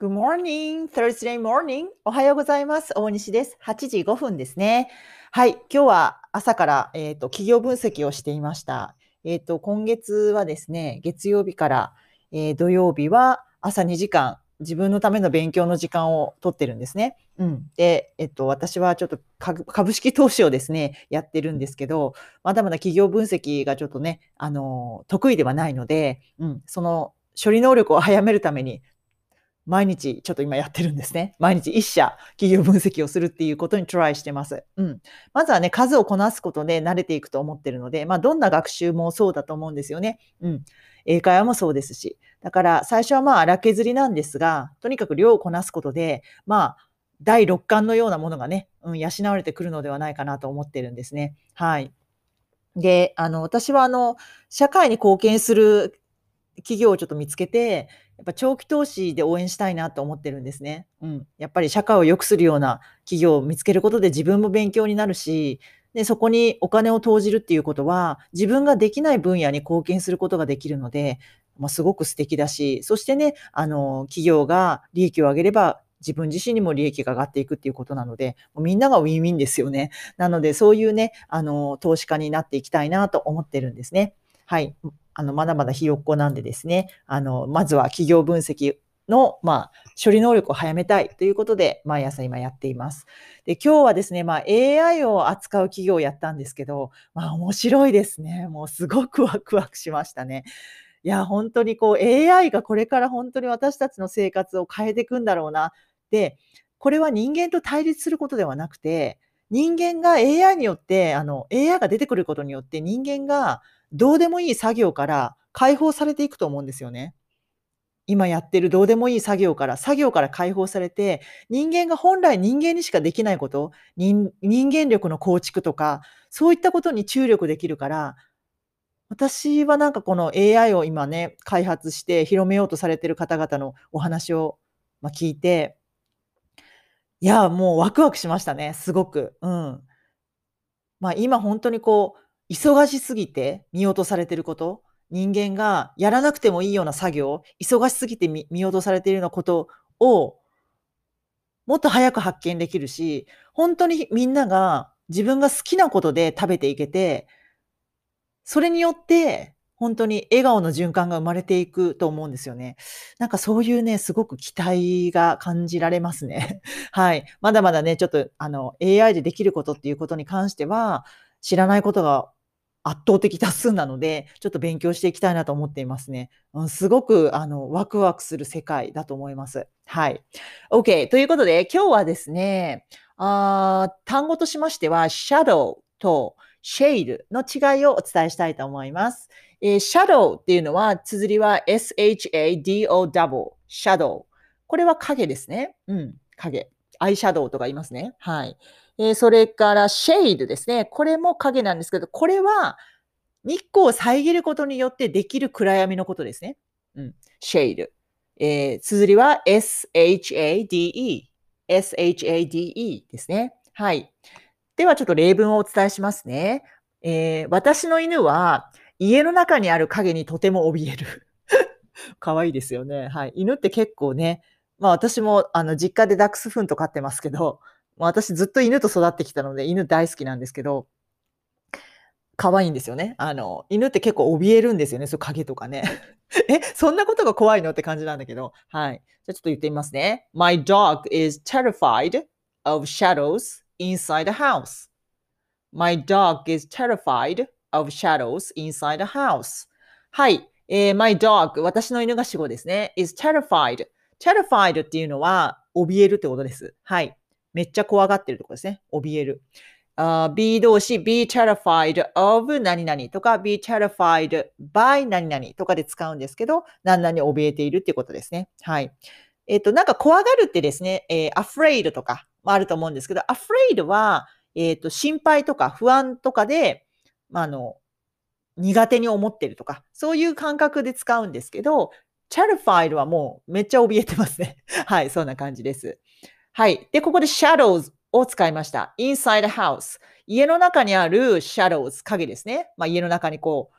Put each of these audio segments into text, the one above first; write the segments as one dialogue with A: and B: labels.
A: Good morning, Thursday morning. おはようございます。大西です。8時5分ですね。はい。今日は朝から、えっ、ー、と、企業分析をしていました。えっ、ー、と、今月はですね、月曜日から、えー、土曜日は朝2時間、自分のための勉強の時間を取ってるんですね。うん。で、えっと、私はちょっと株式投資をですね、やってるんですけど、まだまだ企業分析がちょっとね、あの、得意ではないので、うん、その処理能力を早めるために、毎日ちょっと今やってるんですね。毎日一社企業分析をするっていうことにトライしてます。うん。まずはね、数をこなすことで慣れていくと思ってるので、まあどんな学習もそうだと思うんですよね。うん。英会話もそうですし。だから最初はまあ荒削りなんですが、とにかく量をこなすことで、まあ第六感のようなものがね、うん、養われてくるのではないかなと思ってるんですね。はい。で、あの、私はあの、社会に貢献する企業をちょっと見つけて、やっぱ長期投資で応援したいなと思ってるんですね。うん。やっぱり社会を良くするような企業を見つけることで自分も勉強になるし、で、そこにお金を投じるっていうことは、自分ができない分野に貢献することができるので、まあ、すごく素敵だし、そしてね、あの、企業が利益を上げれば、自分自身にも利益が上がっていくっていうことなので、みんながウィンウィンですよね。なので、そういうね、あの、投資家になっていきたいなと思ってるんですね。はい。あの、まだまだひよっこなんでですね、あの、まずは企業分析の、まあ、処理能力を早めたいということで、毎朝今やっています。で、今日はですね、まあ、AI を扱う企業をやったんですけど、まあ、面白いですね。もうすごくワクワクしましたね。いや、本当にこう AI がこれから本当に私たちの生活を変えていくんだろうな。で、これは人間と対立することではなくて、人間が AI によって、あの、AI が出てくることによって人間がどうでもいい作業から解放されていくと思うんですよね。今やってるどうでもいい作業から、作業から解放されて、人間が本来人間にしかできないこと、人間力の構築とか、そういったことに注力できるから、私はなんかこの AI を今ね、開発して広めようとされてる方々のお話を、ま、聞いて、いや、もうワクワクしましたね、すごく。うん。まあ、今ほんとにこう、忙しすぎて見落とされてること、人間がやらなくてもいいような作業、忙しすぎて見落とされているようなことを、もっと早く発見できるし、ほんとにみんなが自分が好きなことで食べていけてそれによって、本当に笑顔の循環が生まれていくと思うんですよね。なんかそういうね、すごく期待が感じられますね。はい。まだまだね、ちょっとあの、AI でできることっていうことに関しては、知らないことが圧倒的多数なので、ちょっと勉強していきたいなと思っていますね。うん、すごく、あの、ワクワクする世界だと思います。はい。OK。ということで、今日はですね、あ単語としましては、shadow と shade の違いをお伝えしたいと思います。えー、shadow っていうのは、綴りは s-h-a-d-o-w、shadow。これは影ですね。うん、影。アイシャドウとか言いますね。はい。えー、それから shade ですね。これも影なんですけど、これは日光を遮ることによってできる暗闇のことですね。うん、shade。えー、綴りは s-h-a-d-e。s-h-a-d-e ですね。はい。ではちょっと例文をお伝えしますね。えー、私の犬は家の中にある影にとても怯える。かわいいですよね。はい。犬って結構ね、まあ私もあの実家でダックスフント飼ってますけど、私ずっと犬と育ってきたので犬大好きなんですけど、可愛いんですよね。あの、犬って結構怯えるんですよね。そう影とかね。え、そんなことが怖いのって感じなんだけど。はい。じゃあちょっと言ってみますね。My dog is terrified of shadows inside the house. My dog is terrified of shadows inside the house. はい。えー、my dog、私の犬が死語ですね。is terrified. terrified っていうのは、怯えるってことです。はい。めっちゃ怖がってるとこですね。怯える。Uh, be 動詞 be terrified of 何々とか be terrified by 何々とかで使うんですけど、何々怯えているっていうことですね。はい。えっ、ー、と、なんか怖がるってですね、えー、afraid とかもあると思うんですけど、afraid は、えっ、ー、と、心配とか不安とかで、まあ、あの、苦手に思ってるとか、そういう感覚で使うんですけど、terrified はもうめっちゃ怯えてますね。はい、そんな感じです。はい。で、ここで shadows を使いました。inside house。家の中にある shadows、影ですね。まあ、家の中にこう、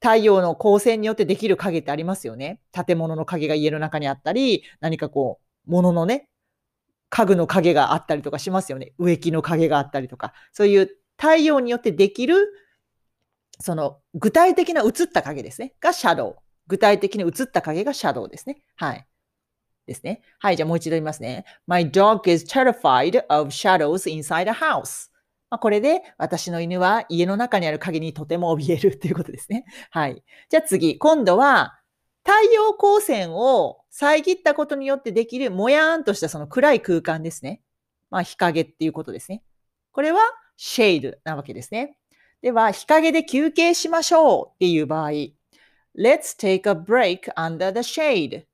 A: 太陽の光線によってできる影ってありますよね。建物の影が家の中にあったり、何かこう、もののね、家具の影があったりとかしますよね。植木の影があったりとか。そういう太陽によってできる、その具体的な映った影ですね。がシャドウ。具体的に映った影がシャドウですね。はい。ですね。はい。じゃあもう一度言いますね。My dog is terrified of shadows inside a house. まあ、これで私の犬は家の中にある影にとても怯えるっていうことですね。はい。じゃあ次。今度は太陽光線を遮ったことによってできるもやーんとしたその暗い空間ですね。まあ日陰っていうことですね。これはシェイドなわけですね。では、日陰で休憩しましょうっていう場合、Let's take a break under the shade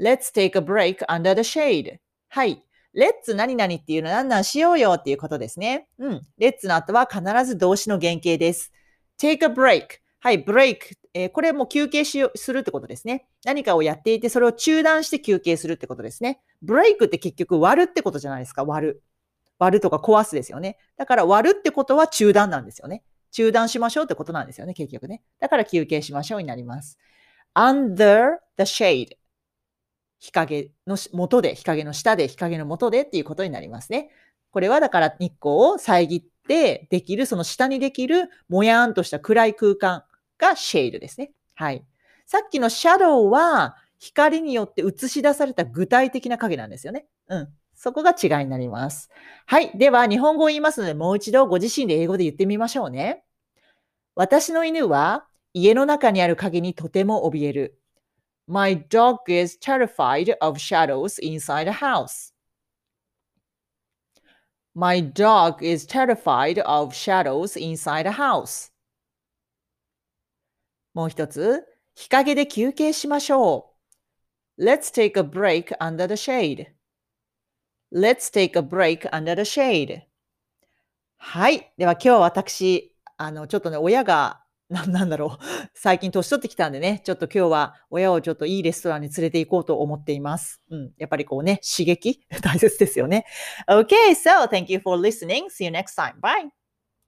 A: Let's take a break under the shade. はい。Let's 何々っていうのは何々しようよっていうことですね。うん。Let's の後は必ず動詞の原型です。take a break. はい、break。えー、これも休憩しよするってことですね。何かをやっていて、それを中断して休憩するってことですね。break って結局割るってことじゃないですか。割る。割るとか壊すですよね。だから割るってことは中断なんですよね。中断しましょうってことなんですよね、結局ね。だから休憩しましょうになります。under the shade 日陰の下で、日陰の下で、日陰の下でっていうことになりますね。これはだから日光を遮ってできる、その下にできるもやーんとした暗い空間がシェイドですね。はい。さっきのシャドウは光によって映し出された具体的な影なんですよね。うん。そこが違いになります。はい。では、日本語を言いますので、もう一度ご自身で英語で言ってみましょうね。私の犬は家の中にある影にとても怯える。My dog is terrified of shadows inside the house. My dog is terrified of shadows inside the house. もう一つ、日陰で休憩しましょう。Let's take a break under the shade. Let's take a break under the shade. はい。では今日は私、あの、ちょっとね、親が、ななんだろう。最近年取ってきたんでね、ちょっと今日は親をちょっといいレストランに連れて行こうと思っています。うん。やっぱりこうね、刺激？大切ですよね。Okay, so thank you for listening. See you next time. Bye.